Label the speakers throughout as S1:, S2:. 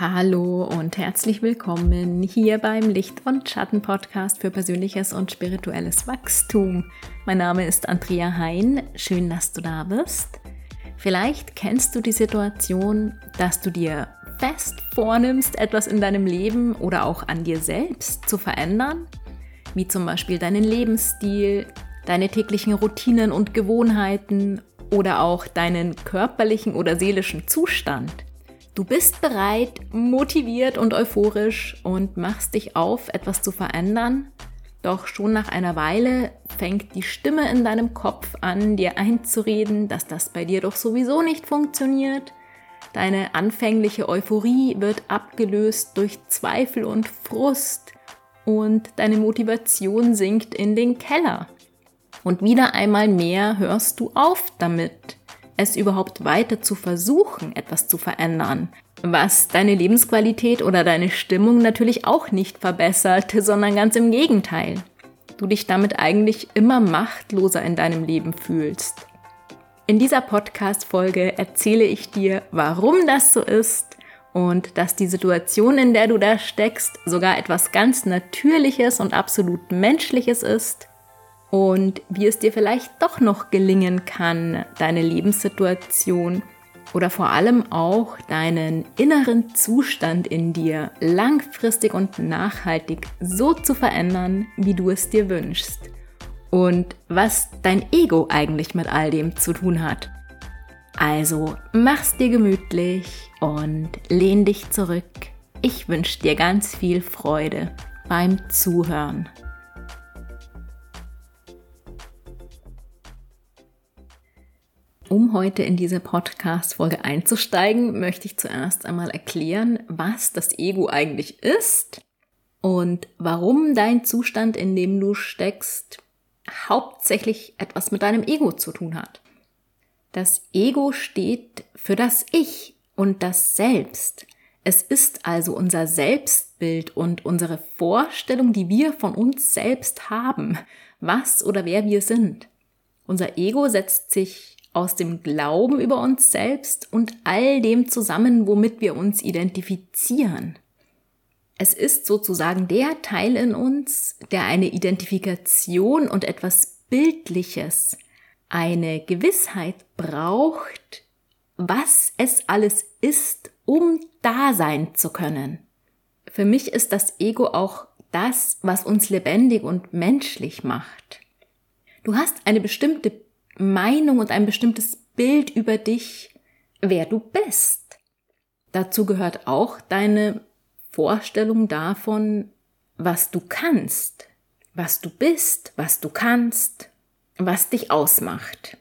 S1: Hallo und herzlich willkommen hier beim Licht- und Schatten-Podcast für persönliches und spirituelles Wachstum. Mein Name ist Andrea Hein. Schön, dass du da bist. Vielleicht kennst du die Situation, dass du dir fest vornimmst, etwas in deinem Leben oder auch an dir selbst zu verändern, wie zum Beispiel deinen Lebensstil, deine täglichen Routinen und Gewohnheiten oder auch deinen körperlichen oder seelischen Zustand. Du bist bereit, motiviert und euphorisch und machst dich auf, etwas zu verändern. Doch schon nach einer Weile fängt die Stimme in deinem Kopf an, dir einzureden, dass das bei dir doch sowieso nicht funktioniert. Deine anfängliche Euphorie wird abgelöst durch Zweifel und Frust und deine Motivation sinkt in den Keller. Und wieder einmal mehr hörst du auf damit es überhaupt weiter zu versuchen, etwas zu verändern, was deine Lebensqualität oder deine Stimmung natürlich auch nicht verbessert, sondern ganz im Gegenteil. Du dich damit eigentlich immer machtloser in deinem Leben fühlst. In dieser Podcast-Folge erzähle ich dir, warum das so ist und dass die Situation, in der du da steckst, sogar etwas ganz Natürliches und absolut Menschliches ist und wie es dir vielleicht doch noch gelingen kann, deine Lebenssituation oder vor allem auch deinen inneren Zustand in dir langfristig und nachhaltig so zu verändern, wie du es dir wünschst. Und was dein Ego eigentlich mit all dem zu tun hat. Also mach's dir gemütlich und lehn dich zurück. Ich wünsche dir ganz viel Freude beim Zuhören. Um heute in diese Podcast-Folge einzusteigen, möchte ich zuerst einmal erklären, was das Ego eigentlich ist und warum dein Zustand, in dem du steckst, hauptsächlich etwas mit deinem Ego zu tun hat. Das Ego steht für das Ich und das Selbst. Es ist also unser Selbstbild und unsere Vorstellung, die wir von uns selbst haben, was oder wer wir sind. Unser Ego setzt sich aus dem Glauben über uns selbst und all dem zusammen, womit wir uns identifizieren. Es ist sozusagen der Teil in uns, der eine Identifikation und etwas Bildliches, eine Gewissheit braucht, was es alles ist, um da sein zu können. Für mich ist das Ego auch das, was uns lebendig und menschlich macht. Du hast eine bestimmte Meinung und ein bestimmtes Bild über dich, wer du bist. Dazu gehört auch deine Vorstellung davon, was du kannst, was du bist, was du kannst, was dich ausmacht.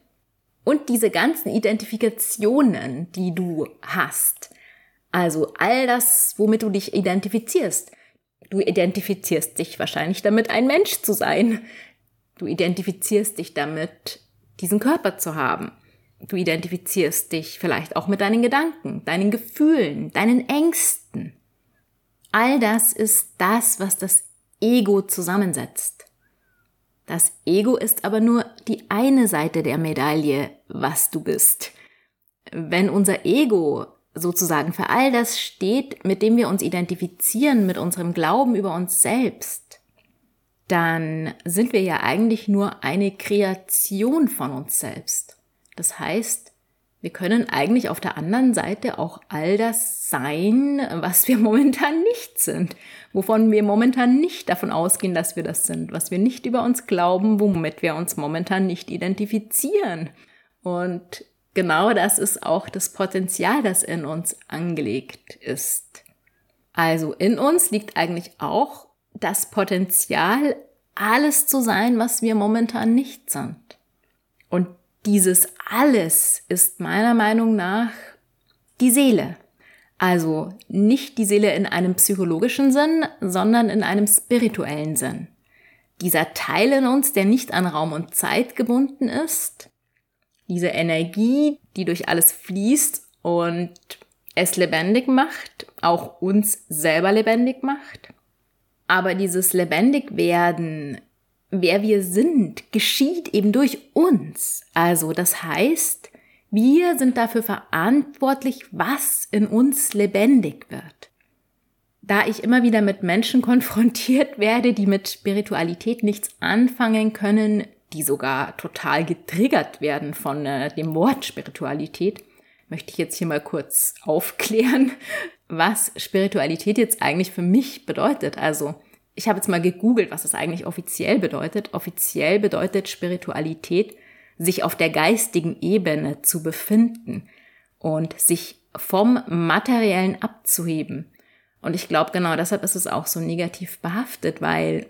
S1: Und diese ganzen Identifikationen, die du hast, also all das, womit du dich identifizierst. Du identifizierst dich wahrscheinlich damit, ein Mensch zu sein. Du identifizierst dich damit, diesen Körper zu haben. Du identifizierst dich vielleicht auch mit deinen Gedanken, deinen Gefühlen, deinen Ängsten. All das ist das, was das Ego zusammensetzt. Das Ego ist aber nur die eine Seite der Medaille, was du bist. Wenn unser Ego sozusagen für all das steht, mit dem wir uns identifizieren, mit unserem Glauben über uns selbst, dann sind wir ja eigentlich nur eine Kreation von uns selbst. Das heißt, wir können eigentlich auf der anderen Seite auch all das sein, was wir momentan nicht sind, wovon wir momentan nicht davon ausgehen, dass wir das sind, was wir nicht über uns glauben, womit wir uns momentan nicht identifizieren. Und genau das ist auch das Potenzial, das in uns angelegt ist. Also in uns liegt eigentlich auch das Potenzial, alles zu sein, was wir momentan nicht sind. Und dieses alles ist meiner Meinung nach die Seele. Also nicht die Seele in einem psychologischen Sinn, sondern in einem spirituellen Sinn. Dieser Teil in uns, der nicht an Raum und Zeit gebunden ist, diese Energie, die durch alles fließt und es lebendig macht, auch uns selber lebendig macht. Aber dieses Lebendigwerden, wer wir sind, geschieht eben durch uns. Also das heißt, Wir sind dafür verantwortlich, was in uns lebendig wird. Da ich immer wieder mit Menschen konfrontiert werde, die mit Spiritualität nichts anfangen können, die sogar total getriggert werden von äh, dem Wort Spiritualität, möchte ich jetzt hier mal kurz aufklären, was Spiritualität jetzt eigentlich für mich bedeutet. Also ich habe jetzt mal gegoogelt, was es eigentlich offiziell bedeutet. Offiziell bedeutet Spiritualität, sich auf der geistigen Ebene zu befinden und sich vom Materiellen abzuheben. Und ich glaube, genau deshalb ist es auch so negativ behaftet, weil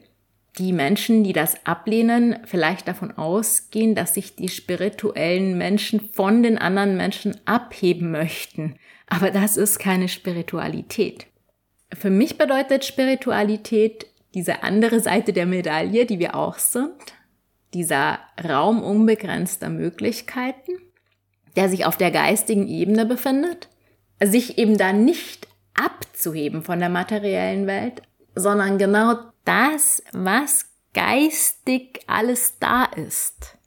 S1: die Menschen, die das ablehnen, vielleicht davon ausgehen, dass sich die spirituellen Menschen von den anderen Menschen abheben möchten. Aber das ist keine Spiritualität. Für mich bedeutet Spiritualität diese andere Seite der Medaille, die wir auch sind, dieser Raum unbegrenzter Möglichkeiten, der sich auf der geistigen Ebene befindet, sich eben da nicht abzuheben von der materiellen Welt, sondern genau das, was geistig alles da ist,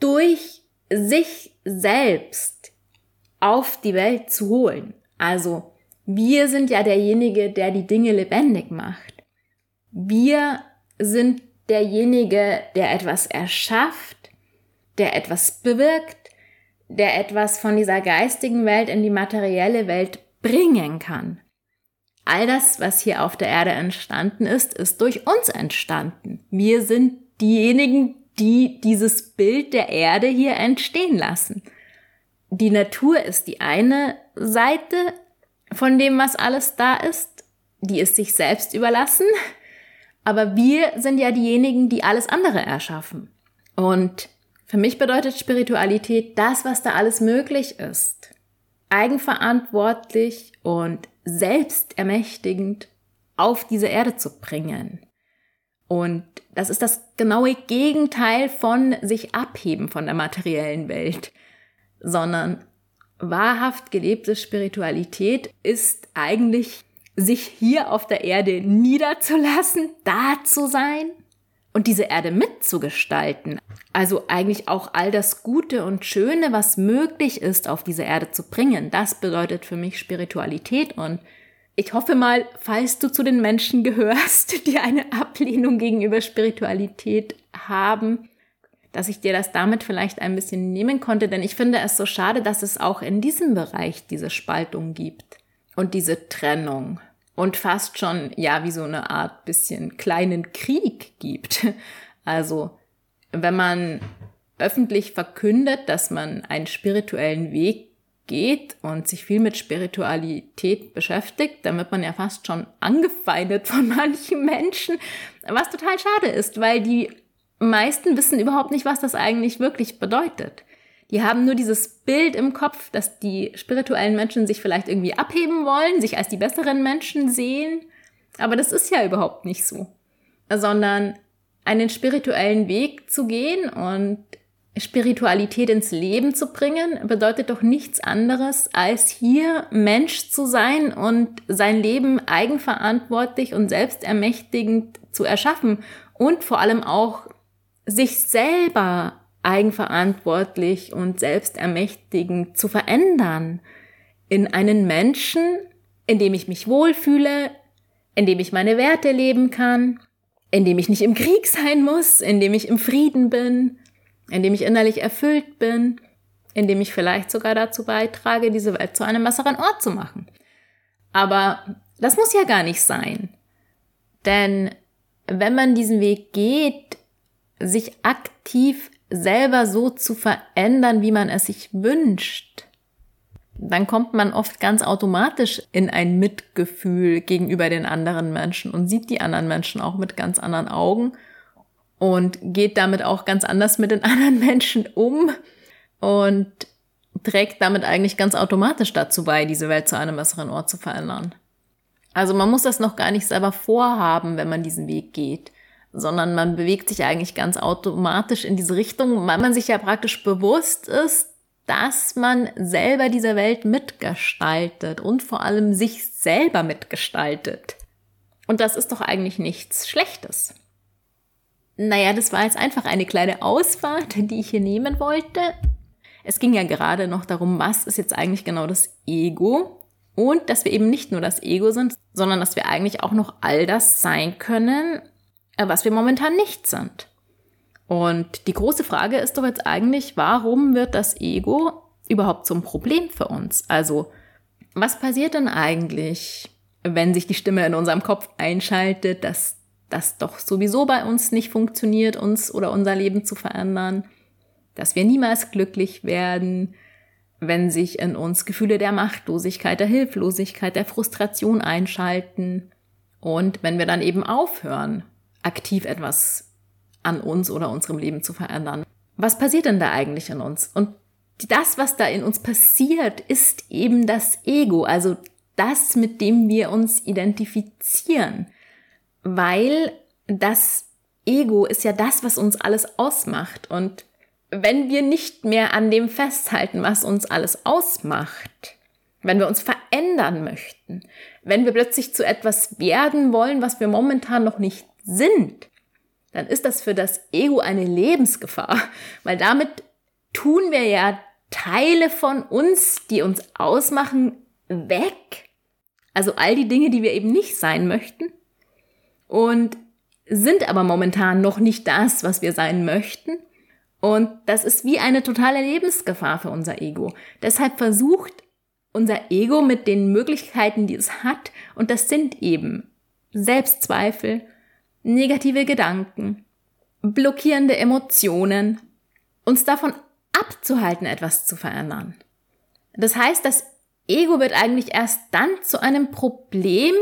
S1: durch sich selbst auf die Welt zu holen. Also wir sind ja derjenige, der die Dinge lebendig macht. Wir sind derjenige, der etwas erschafft, der etwas bewirkt, der etwas von dieser geistigen Welt in die materielle Welt bringen kann. All das, was hier auf der Erde entstanden ist, ist durch uns entstanden. Wir sind diejenigen, die dieses Bild der Erde hier entstehen lassen. Die Natur ist die eine Seite von dem, was alles da ist. Die ist sich selbst überlassen. Aber wir sind ja diejenigen, die alles andere erschaffen. Und für mich bedeutet Spiritualität das, was da alles möglich ist. Eigenverantwortlich und selbstermächtigend auf diese Erde zu bringen. Und das ist das genaue Gegenteil von sich abheben von der materiellen Welt, sondern wahrhaft gelebte Spiritualität ist eigentlich sich hier auf der Erde niederzulassen, da zu sein und diese Erde mitzugestalten. Also eigentlich auch all das Gute und Schöne, was möglich ist, auf diese Erde zu bringen. Das bedeutet für mich Spiritualität und ich hoffe mal, falls du zu den Menschen gehörst, die eine Ablehnung gegenüber Spiritualität haben, dass ich dir das damit vielleicht ein bisschen nehmen konnte, denn ich finde es so schade, dass es auch in diesem Bereich diese Spaltung gibt und diese Trennung und fast schon, ja, wie so eine Art bisschen kleinen Krieg gibt. Also, wenn man öffentlich verkündet, dass man einen spirituellen Weg geht und sich viel mit Spiritualität beschäftigt, dann wird man ja fast schon angefeindet von manchen Menschen, was total schade ist, weil die meisten wissen überhaupt nicht, was das eigentlich wirklich bedeutet. Die haben nur dieses Bild im Kopf, dass die spirituellen Menschen sich vielleicht irgendwie abheben wollen, sich als die besseren Menschen sehen. Aber das ist ja überhaupt nicht so. Sondern einen spirituellen Weg zu gehen und Spiritualität ins Leben zu bringen, bedeutet doch nichts anderes, als hier Mensch zu sein und sein Leben eigenverantwortlich und selbstermächtigend zu erschaffen und vor allem auch sich selber eigenverantwortlich und selbstermächtigend zu verändern in einen Menschen, in dem ich mich wohlfühle, in dem ich meine Werte leben kann, in dem ich nicht im Krieg sein muss, in dem ich im Frieden bin, in dem ich innerlich erfüllt bin, in dem ich vielleicht sogar dazu beitrage, diese Welt zu einem besseren Ort zu machen. Aber das muss ja gar nicht sein. Denn wenn man diesen Weg geht, sich aktiv selber so zu verändern, wie man es sich wünscht, dann kommt man oft ganz automatisch in ein Mitgefühl gegenüber den anderen Menschen und sieht die anderen Menschen auch mit ganz anderen Augen und geht damit auch ganz anders mit den anderen Menschen um und trägt damit eigentlich ganz automatisch dazu bei, diese Welt zu einem besseren Ort zu verändern. Also man muss das noch gar nicht selber vorhaben, wenn man diesen Weg geht sondern man bewegt sich eigentlich ganz automatisch in diese Richtung, weil man sich ja praktisch bewusst ist, dass man selber diese Welt mitgestaltet und vor allem sich selber mitgestaltet. Und das ist doch eigentlich nichts Schlechtes. Naja, das war jetzt einfach eine kleine Ausfahrt, die ich hier nehmen wollte. Es ging ja gerade noch darum, was ist jetzt eigentlich genau das Ego und dass wir eben nicht nur das Ego sind, sondern dass wir eigentlich auch noch all das sein können, was wir momentan nicht sind. Und die große Frage ist doch jetzt eigentlich, warum wird das Ego überhaupt zum Problem für uns? Also, was passiert denn eigentlich, wenn sich die Stimme in unserem Kopf einschaltet, dass das doch sowieso bei uns nicht funktioniert, uns oder unser Leben zu verändern, dass wir niemals glücklich werden, wenn sich in uns Gefühle der Machtlosigkeit, der Hilflosigkeit, der Frustration einschalten und wenn wir dann eben aufhören, aktiv etwas an uns oder unserem Leben zu verändern. Was passiert denn da eigentlich in uns? Und das, was da in uns passiert, ist eben das Ego, also das, mit dem wir uns identifizieren. Weil das Ego ist ja das, was uns alles ausmacht. Und wenn wir nicht mehr an dem festhalten, was uns alles ausmacht, wenn wir uns verändern möchten, wenn wir plötzlich zu etwas werden wollen, was wir momentan noch nicht sind, dann ist das für das Ego eine Lebensgefahr, weil damit tun wir ja Teile von uns, die uns ausmachen, weg. Also all die Dinge, die wir eben nicht sein möchten und sind aber momentan noch nicht das, was wir sein möchten. Und das ist wie eine totale Lebensgefahr für unser Ego. Deshalb versucht unser Ego mit den Möglichkeiten, die es hat, und das sind eben Selbstzweifel, negative Gedanken, blockierende Emotionen, uns davon abzuhalten, etwas zu verändern. Das heißt, das Ego wird eigentlich erst dann zu einem Problem,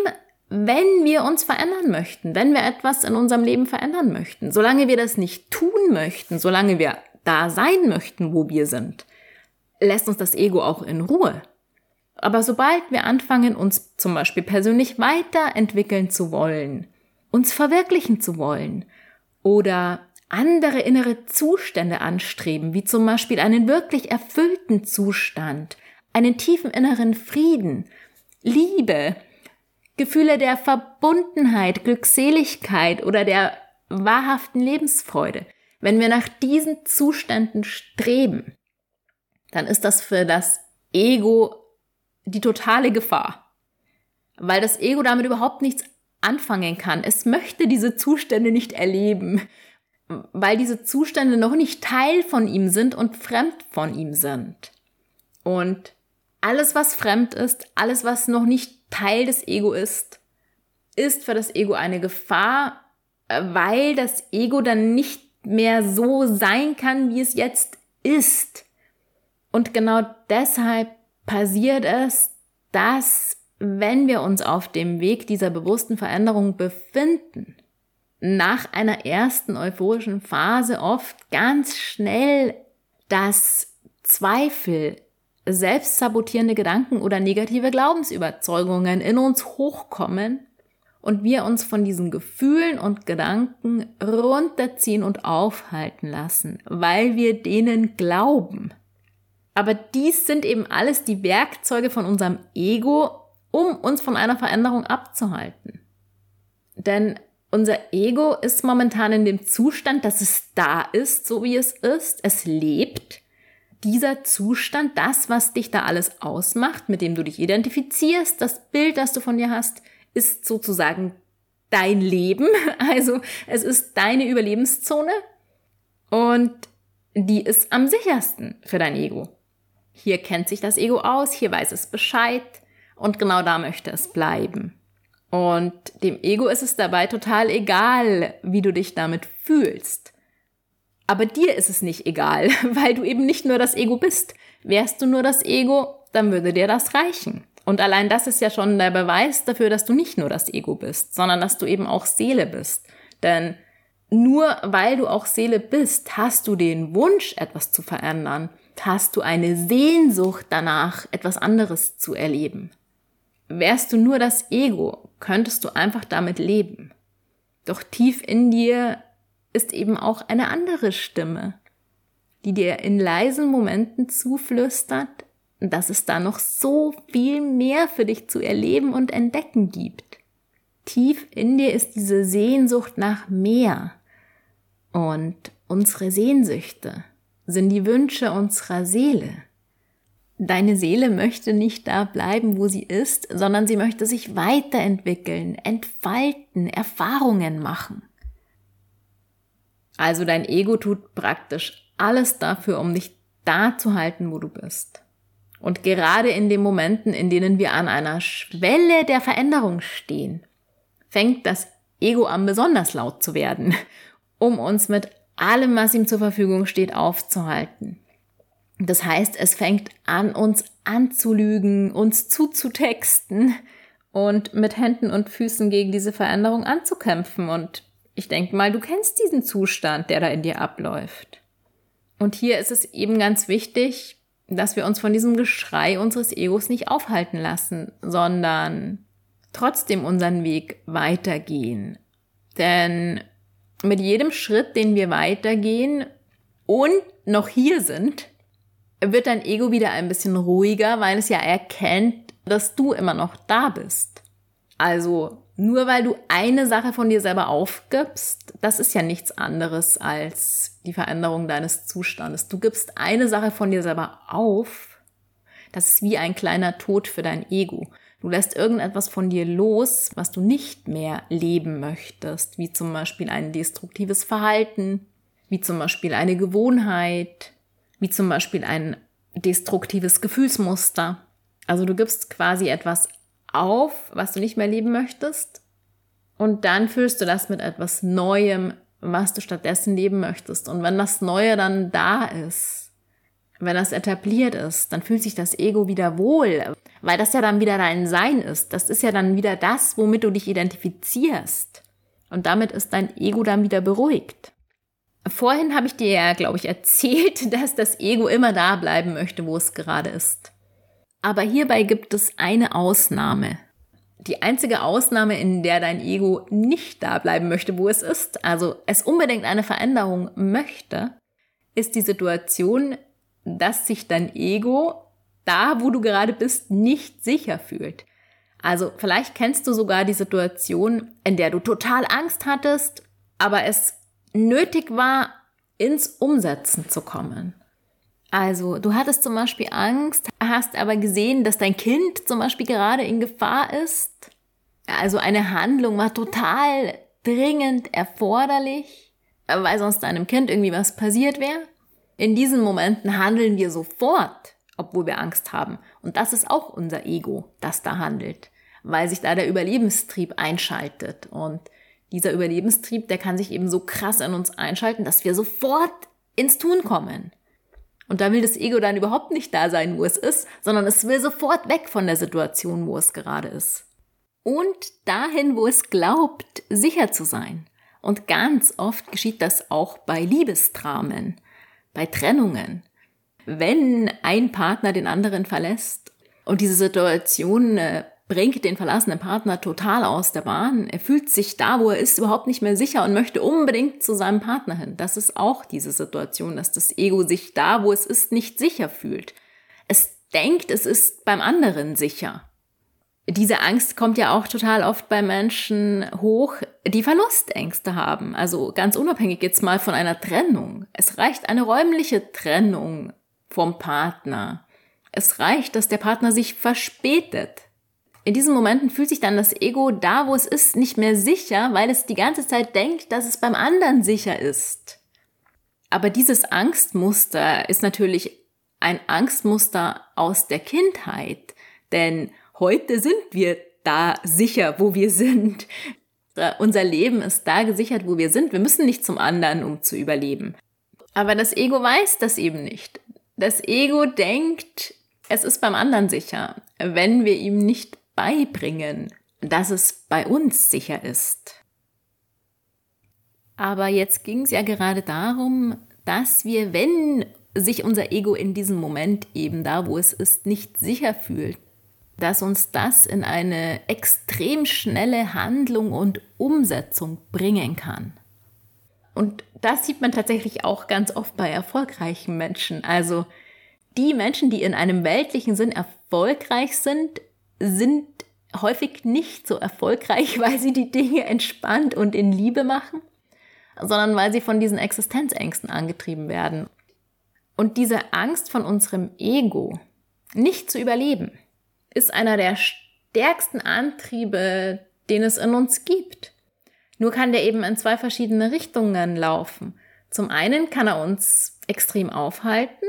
S1: wenn wir uns verändern möchten, wenn wir etwas in unserem Leben verändern möchten. Solange wir das nicht tun möchten, solange wir da sein möchten, wo wir sind, lässt uns das Ego auch in Ruhe. Aber sobald wir anfangen, uns zum Beispiel persönlich weiterentwickeln zu wollen, uns verwirklichen zu wollen oder andere innere Zustände anstreben, wie zum Beispiel einen wirklich erfüllten Zustand, einen tiefen inneren Frieden, Liebe, Gefühle der Verbundenheit, Glückseligkeit oder der wahrhaften Lebensfreude. Wenn wir nach diesen Zuständen streben, dann ist das für das Ego die totale Gefahr. Weil das Ego damit überhaupt nichts anfangen kann. Es möchte diese Zustände nicht erleben, weil diese Zustände noch nicht Teil von ihm sind und fremd von ihm sind. Und alles, was fremd ist, alles, was noch nicht Teil des Ego ist, ist für das Ego eine Gefahr, weil das Ego dann nicht mehr so sein kann, wie es jetzt ist. Und genau deshalb passiert es, dass wenn wir uns auf dem Weg dieser bewussten Veränderung befinden, nach einer ersten euphorischen Phase oft ganz schnell dass Zweifel, selbstsabotierende Gedanken oder negative Glaubensüberzeugungen in uns hochkommen und wir uns von diesen Gefühlen und Gedanken runterziehen und aufhalten lassen, weil wir denen glauben. Aber dies sind eben alles die Werkzeuge von unserem Ego, um uns von einer Veränderung abzuhalten. Denn unser Ego ist momentan in dem Zustand, dass es da ist, so wie es ist. Es lebt. Dieser Zustand, das, was dich da alles ausmacht, mit dem du dich identifizierst, das Bild, das du von dir hast, ist sozusagen dein Leben. Also es ist deine Überlebenszone und die ist am sichersten für dein Ego. Hier kennt sich das Ego aus, hier weiß es Bescheid und genau da möchte es bleiben. Und dem Ego ist es dabei total egal, wie du dich damit fühlst. Aber dir ist es nicht egal, weil du eben nicht nur das Ego bist. Wärst du nur das Ego, dann würde dir das reichen. Und allein das ist ja schon der Beweis dafür, dass du nicht nur das Ego bist, sondern dass du eben auch Seele bist. Denn nur weil du auch Seele bist, hast du den Wunsch, etwas zu verändern, hast du eine Sehnsucht danach, etwas anderes zu erleben. Wärst du nur das Ego, könntest du einfach damit leben. Doch tief in dir ist eben auch eine andere Stimme, die dir in leisen Momenten zuflüstert, dass es da noch so viel mehr für dich zu erleben und entdecken gibt. Tief in dir ist diese Sehnsucht nach mehr. Und unsere Sehnsüchte, sind die Wünsche unserer Seele. Deine Seele möchte nicht da bleiben, wo sie ist, sondern sie möchte sich weiterentwickeln, entfalten, Erfahrungen machen. Also dein Ego tut praktisch alles dafür, um dich da zu halten, wo du bist. Und gerade in den Momenten, in denen wir an einer Schwelle der Veränderung stehen, fängt das Ego an, besonders laut zu werden, um uns mit allem, was ihm zur Verfügung steht, aufzuhalten. Das heißt, es fängt an, uns anzulügen, uns zuzutexten und mit Händen und Füßen gegen diese Veränderung anzukämpfen. Und ich denke mal, du kennst diesen Zustand, der da in dir abläuft. Und hier ist es eben ganz wichtig, dass wir uns von diesem Geschrei unseres Egos nicht aufhalten lassen, sondern trotzdem unseren Weg weitergehen. Denn mit jedem Schritt, den wir weitergehen und noch hier sind, wird dein Ego wieder ein bisschen ruhiger, weil es ja erkennt, dass du immer noch da bist. Also nur weil du eine Sache von dir selber aufgibst, das ist ja nichts anderes als die Veränderung deines Zustandes. Du gibst eine Sache von dir selber auf, das ist wie ein kleiner Tod für dein Ego. Du lässt irgendetwas von dir los, was du nicht mehr leben möchtest, wie zum Beispiel ein destruktives Verhalten, wie zum Beispiel eine Gewohnheit, wie zum Beispiel ein destruktives Gefühlsmuster. Also du gibst quasi etwas auf, was du nicht mehr leben möchtest. Und dann füllst du das mit etwas Neuem, was du stattdessen leben möchtest. Und wenn das Neue dann da ist, wenn das etabliert ist, dann fühlt sich das Ego wieder wohl, weil das ja dann wieder dein Sein ist. Das ist ja dann wieder das, womit du dich identifizierst. Und damit ist dein Ego dann wieder beruhigt. Vorhin habe ich dir ja, glaube ich, erzählt, dass das Ego immer da bleiben möchte, wo es gerade ist. Aber hierbei gibt es eine Ausnahme. Die einzige Ausnahme, in der dein Ego nicht da bleiben möchte, wo es ist, also es unbedingt eine Veränderung möchte, ist die Situation, dass sich dein Ego da, wo du gerade bist, nicht sicher fühlt. Also vielleicht kennst du sogar die Situation, in der du total Angst hattest, aber es nötig war, ins Umsetzen zu kommen. Also, du hattest zum Beispiel Angst, hast aber gesehen, dass dein Kind zum Beispiel gerade in Gefahr ist. Also eine Handlung war total dringend erforderlich, weil sonst deinem Kind irgendwie was passiert wäre. In diesen Momenten handeln wir sofort, obwohl wir Angst haben. Und das ist auch unser Ego, das da handelt, weil sich da der Überlebenstrieb einschaltet. Und dieser Überlebenstrieb, der kann sich eben so krass in uns einschalten, dass wir sofort ins Tun kommen. Und da will das Ego dann überhaupt nicht da sein, wo es ist, sondern es will sofort weg von der Situation, wo es gerade ist. Und dahin, wo es glaubt, sicher zu sein. Und ganz oft geschieht das auch bei Liebesdramen, bei Trennungen. Wenn ein Partner den anderen verlässt und diese Situation äh, bringt den verlassenen Partner total aus der Bahn. Er fühlt sich da, wo er ist, überhaupt nicht mehr sicher und möchte unbedingt zu seinem Partner hin. Das ist auch diese Situation, dass das Ego sich da, wo es ist, nicht sicher fühlt. Es denkt, es ist beim anderen sicher. Diese Angst kommt ja auch total oft bei Menschen hoch, die Verlustängste haben. Also ganz unabhängig jetzt mal von einer Trennung. Es reicht eine räumliche Trennung vom Partner. Es reicht, dass der Partner sich verspätet, in diesen Momenten fühlt sich dann das Ego da, wo es ist, nicht mehr sicher, weil es die ganze Zeit denkt, dass es beim anderen sicher ist. Aber dieses Angstmuster ist natürlich ein Angstmuster aus der Kindheit, denn heute sind wir da sicher, wo wir sind. Unser Leben ist da gesichert, wo wir sind. Wir müssen nicht zum anderen, um zu überleben. Aber das Ego weiß das eben nicht. Das Ego denkt, es ist beim anderen sicher, wenn wir ihm nicht beibringen, dass es bei uns sicher ist. Aber jetzt ging es ja gerade darum, dass wir, wenn sich unser Ego in diesem Moment eben da, wo es ist, nicht sicher fühlt, dass uns das in eine extrem schnelle Handlung und Umsetzung bringen kann. Und das sieht man tatsächlich auch ganz oft bei erfolgreichen Menschen. Also die Menschen, die in einem weltlichen Sinn erfolgreich sind, sind häufig nicht so erfolgreich, weil sie die Dinge entspannt und in Liebe machen, sondern weil sie von diesen Existenzängsten angetrieben werden. Und diese Angst von unserem Ego, nicht zu überleben, ist einer der stärksten Antriebe, den es in uns gibt. Nur kann der eben in zwei verschiedene Richtungen laufen. Zum einen kann er uns extrem aufhalten,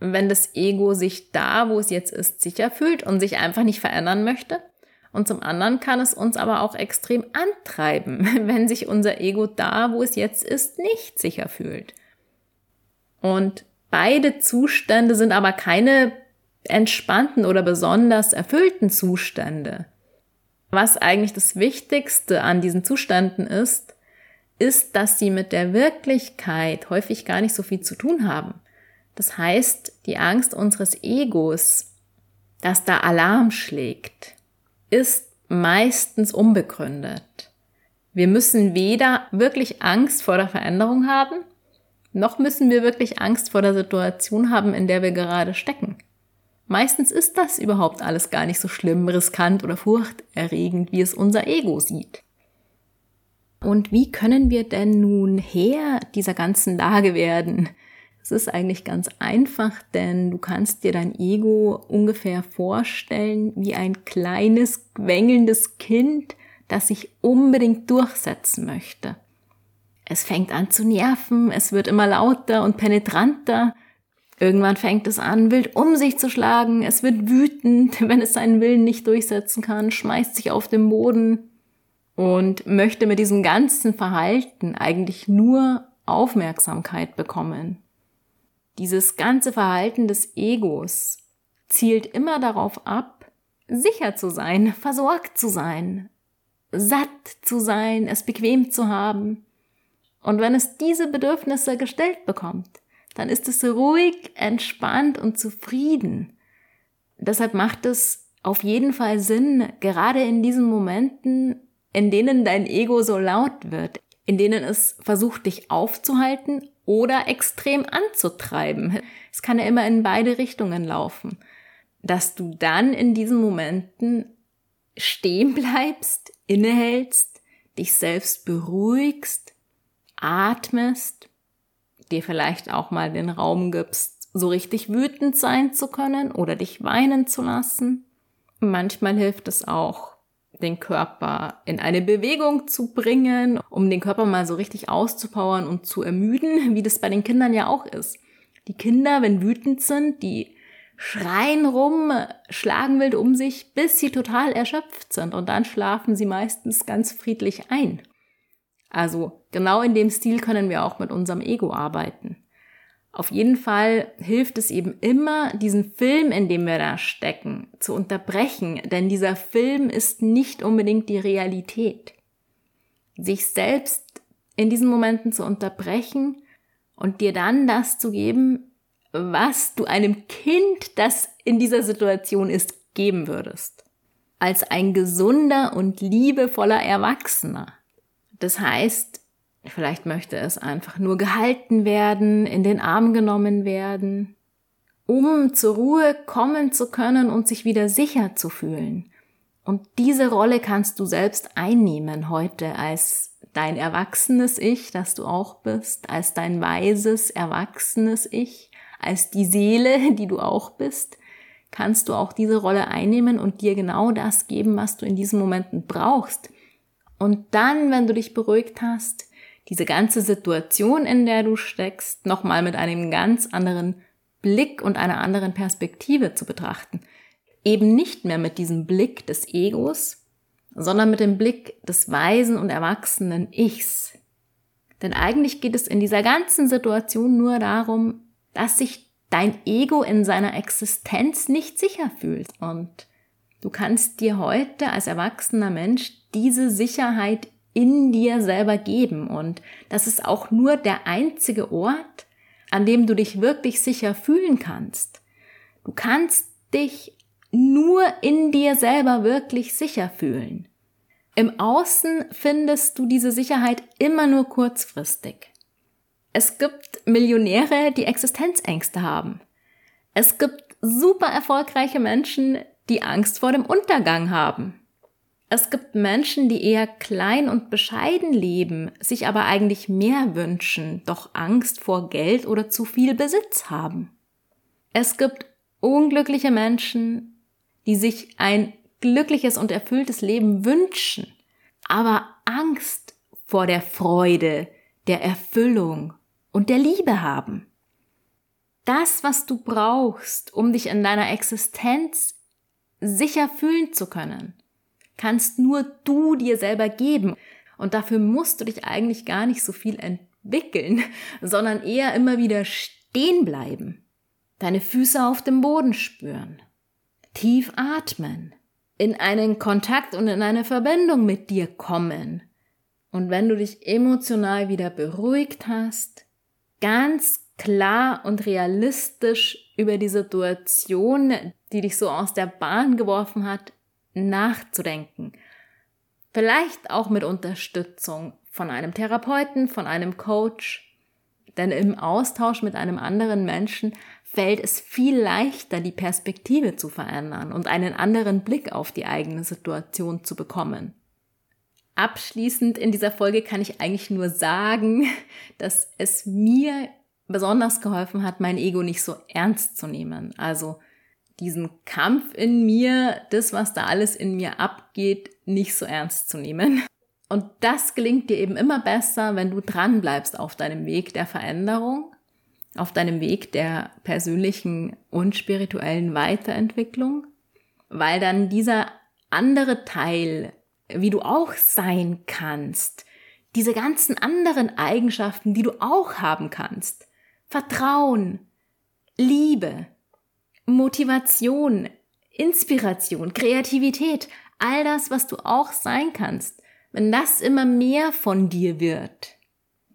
S1: wenn das Ego sich da, wo es jetzt ist, sicher fühlt und sich einfach nicht verändern möchte. Und zum anderen kann es uns aber auch extrem antreiben, wenn sich unser Ego da, wo es jetzt ist, nicht sicher fühlt. Und beide Zustände sind aber keine entspannten oder besonders erfüllten Zustände. Was eigentlich das Wichtigste an diesen Zuständen ist, ist, dass sie mit der Wirklichkeit häufig gar nicht so viel zu tun haben. Das heißt, die Angst unseres Egos, dass da Alarm schlägt, ist meistens unbegründet. Wir müssen weder wirklich Angst vor der Veränderung haben, noch müssen wir wirklich Angst vor der Situation haben, in der wir gerade stecken. Meistens ist das überhaupt alles gar nicht so schlimm, riskant oder furchterregend, wie es unser Ego sieht. Und wie können wir denn nun Herr dieser ganzen Lage werden? Es ist eigentlich ganz einfach, denn du kannst dir dein Ego ungefähr vorstellen wie ein kleines, quengelndes Kind, das sich unbedingt durchsetzen möchte. Es fängt an zu nerven, es wird immer lauter und penetranter, Irgendwann fängt es an, wild um sich zu schlagen, es wird wütend, wenn es seinen Willen nicht durchsetzen kann, schmeißt sich auf den Boden und möchte mit diesem ganzen Verhalten eigentlich nur Aufmerksamkeit bekommen. Dieses ganze Verhalten des Egos zielt immer darauf ab, sicher zu sein, versorgt zu sein, satt zu sein, es bequem zu haben. Und wenn es diese Bedürfnisse gestellt bekommt, dann ist es ruhig, entspannt und zufrieden. Deshalb macht es auf jeden Fall Sinn, gerade in diesen Momenten, in denen dein Ego so laut wird, in denen es versucht, dich aufzuhalten oder extrem anzutreiben. Es kann ja immer in beide Richtungen laufen. Dass du dann in diesen Momenten stehen bleibst, innehältst, dich selbst beruhigst, atmest dir vielleicht auch mal den Raum gibst, so richtig wütend sein zu können oder dich weinen zu lassen. Manchmal hilft es auch, den Körper in eine Bewegung zu bringen, um den Körper mal so richtig auszupowern und zu ermüden, wie das bei den Kindern ja auch ist. Die Kinder, wenn wütend sind, die schreien rum, schlagen wild um sich, bis sie total erschöpft sind und dann schlafen sie meistens ganz friedlich ein. Also genau in dem Stil können wir auch mit unserem Ego arbeiten. Auf jeden Fall hilft es eben immer, diesen Film, in dem wir da stecken, zu unterbrechen, denn dieser Film ist nicht unbedingt die Realität. Sich selbst in diesen Momenten zu unterbrechen und dir dann das zu geben, was du einem Kind, das in dieser Situation ist, geben würdest. Als ein gesunder und liebevoller Erwachsener. Das heißt, vielleicht möchte es einfach nur gehalten werden, in den Arm genommen werden, um zur Ruhe kommen zu können und sich wieder sicher zu fühlen. Und diese Rolle kannst du selbst einnehmen heute als dein erwachsenes Ich, das du auch bist, als dein weises, erwachsenes Ich, als die Seele, die du auch bist, kannst du auch diese Rolle einnehmen und dir genau das geben, was du in diesen Momenten brauchst, und dann, wenn du dich beruhigt hast, diese ganze Situation, in der du steckst, nochmal mit einem ganz anderen Blick und einer anderen Perspektive zu betrachten. Eben nicht mehr mit diesem Blick des Egos, sondern mit dem Blick des weisen und erwachsenen Ichs. Denn eigentlich geht es in dieser ganzen Situation nur darum, dass sich dein Ego in seiner Existenz nicht sicher fühlt. Und du kannst dir heute als erwachsener Mensch diese Sicherheit in dir selber geben. Und das ist auch nur der einzige Ort, an dem du dich wirklich sicher fühlen kannst. Du kannst dich nur in dir selber wirklich sicher fühlen. Im Außen findest du diese Sicherheit immer nur kurzfristig. Es gibt Millionäre, die Existenzängste haben. Es gibt super erfolgreiche Menschen, die Angst vor dem Untergang haben. Es gibt Menschen, die eher klein und bescheiden leben, sich aber eigentlich mehr wünschen, doch Angst vor Geld oder zu viel Besitz haben. Es gibt unglückliche Menschen, die sich ein glückliches und erfülltes Leben wünschen, aber Angst vor der Freude, der Erfüllung und der Liebe haben. Das, was du brauchst, um dich in deiner Existenz sicher fühlen zu können, kannst nur du dir selber geben. Und dafür musst du dich eigentlich gar nicht so viel entwickeln, sondern eher immer wieder stehen bleiben, deine Füße auf dem Boden spüren, tief atmen, in einen Kontakt und in eine Verbindung mit dir kommen. Und wenn du dich emotional wieder beruhigt hast, ganz klar und realistisch über die Situation, die dich so aus der Bahn geworfen hat, nachzudenken. Vielleicht auch mit Unterstützung von einem Therapeuten, von einem Coach. Denn im Austausch mit einem anderen Menschen fällt es viel leichter, die Perspektive zu verändern und einen anderen Blick auf die eigene Situation zu bekommen. Abschließend in dieser Folge kann ich eigentlich nur sagen, dass es mir besonders geholfen hat, mein Ego nicht so ernst zu nehmen. Also diesen Kampf in mir, das, was da alles in mir abgeht, nicht so ernst zu nehmen. Und das gelingt dir eben immer besser, wenn du dran bleibst auf deinem Weg der Veränderung, auf deinem Weg der persönlichen und spirituellen Weiterentwicklung, weil dann dieser andere Teil, wie du auch sein kannst, diese ganzen anderen Eigenschaften, die du auch haben kannst, Vertrauen, Liebe, Motivation, Inspiration, Kreativität, all das, was du auch sein kannst, wenn das immer mehr von dir wird,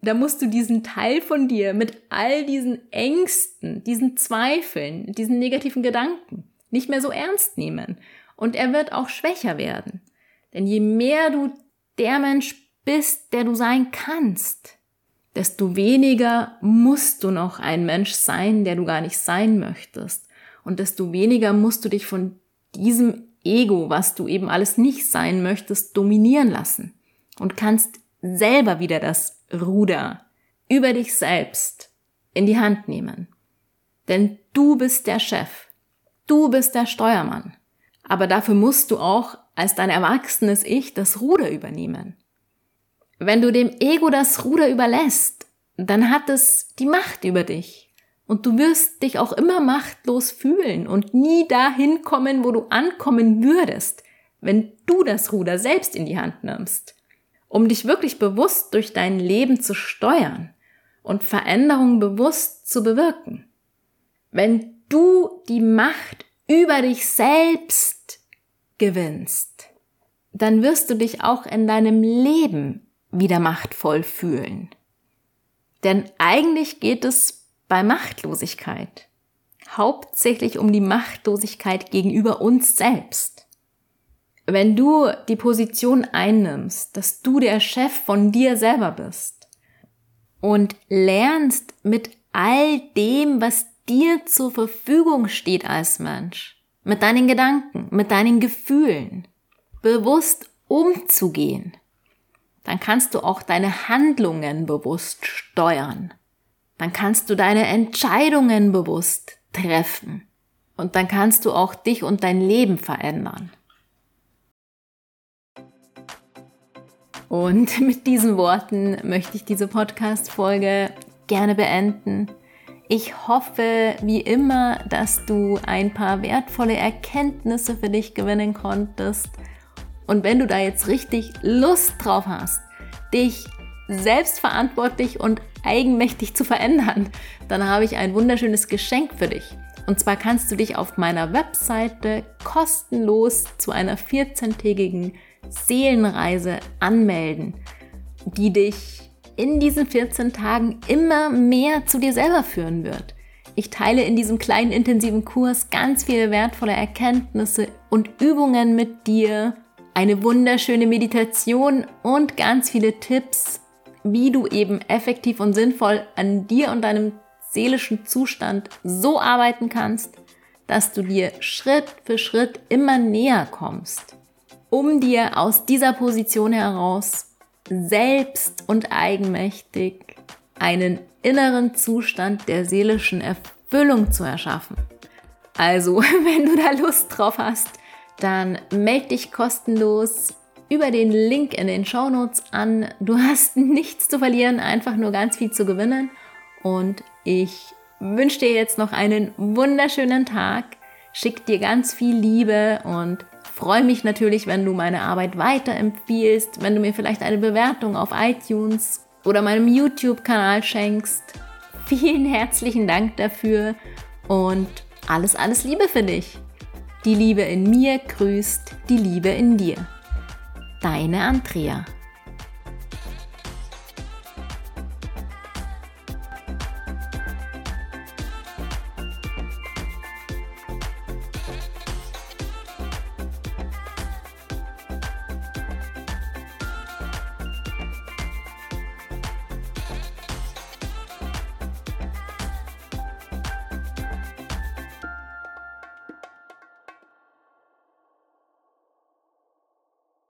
S1: da musst du diesen Teil von dir mit all diesen Ängsten, diesen Zweifeln, diesen negativen Gedanken nicht mehr so ernst nehmen. Und er wird auch schwächer werden. Denn je mehr du der Mensch bist, der du sein kannst, desto weniger musst du noch ein Mensch sein, der du gar nicht sein möchtest. Und desto weniger musst du dich von diesem Ego, was du eben alles nicht sein möchtest, dominieren lassen. Und kannst selber wieder das Ruder über dich selbst in die Hand nehmen. Denn du bist der Chef. Du bist der Steuermann. Aber dafür musst du auch als dein erwachsenes Ich das Ruder übernehmen. Wenn du dem Ego das Ruder überlässt, dann hat es die Macht über dich. Und du wirst dich auch immer machtlos fühlen und nie dahin kommen, wo du ankommen würdest, wenn du das Ruder selbst in die Hand nimmst. Um dich wirklich bewusst durch dein Leben zu steuern und Veränderungen bewusst zu bewirken. Wenn du die Macht über dich selbst gewinnst, dann wirst du dich auch in deinem Leben wieder machtvoll fühlen. Denn eigentlich geht es bei Machtlosigkeit hauptsächlich um die Machtlosigkeit gegenüber uns selbst. Wenn du die Position einnimmst, dass du der Chef von dir selber bist und lernst mit all dem, was dir zur Verfügung steht als Mensch, mit deinen Gedanken, mit deinen Gefühlen, bewusst umzugehen, dann kannst du auch deine Handlungen bewusst steuern. Dann kannst du deine Entscheidungen bewusst treffen. Und dann kannst du auch dich und dein Leben verändern. Und mit diesen Worten möchte ich diese Podcast-Folge gerne beenden. Ich hoffe, wie immer, dass du ein paar wertvolle Erkenntnisse für dich gewinnen konntest und wenn du da jetzt richtig Lust drauf hast, dich selbstverantwortlich und eigenmächtig zu verändern, dann habe ich ein wunderschönes Geschenk für dich. Und zwar kannst du dich auf meiner Webseite kostenlos zu einer 14-tägigen Seelenreise anmelden, die dich in diesen 14 Tagen immer mehr zu dir selber führen wird. Ich teile in diesem kleinen intensiven Kurs ganz viele wertvolle Erkenntnisse und Übungen mit dir, eine wunderschöne Meditation und ganz viele Tipps, wie du eben effektiv und sinnvoll an dir und deinem seelischen Zustand so arbeiten kannst, dass du dir Schritt für Schritt immer näher kommst um dir aus dieser Position heraus selbst und eigenmächtig einen inneren Zustand der seelischen Erfüllung zu erschaffen. Also, wenn du da Lust drauf hast, dann melde dich kostenlos über den Link in den Shownotes an. Du hast nichts zu verlieren, einfach nur ganz viel zu gewinnen. Und ich wünsche dir jetzt noch einen wunderschönen Tag, schick dir ganz viel Liebe und freue mich natürlich, wenn du meine Arbeit weiterempfiehlst, wenn du mir vielleicht eine Bewertung auf iTunes oder meinem YouTube-Kanal schenkst. Vielen herzlichen Dank dafür und alles, alles Liebe für dich. Die Liebe in mir grüßt die Liebe in dir. Deine Andrea.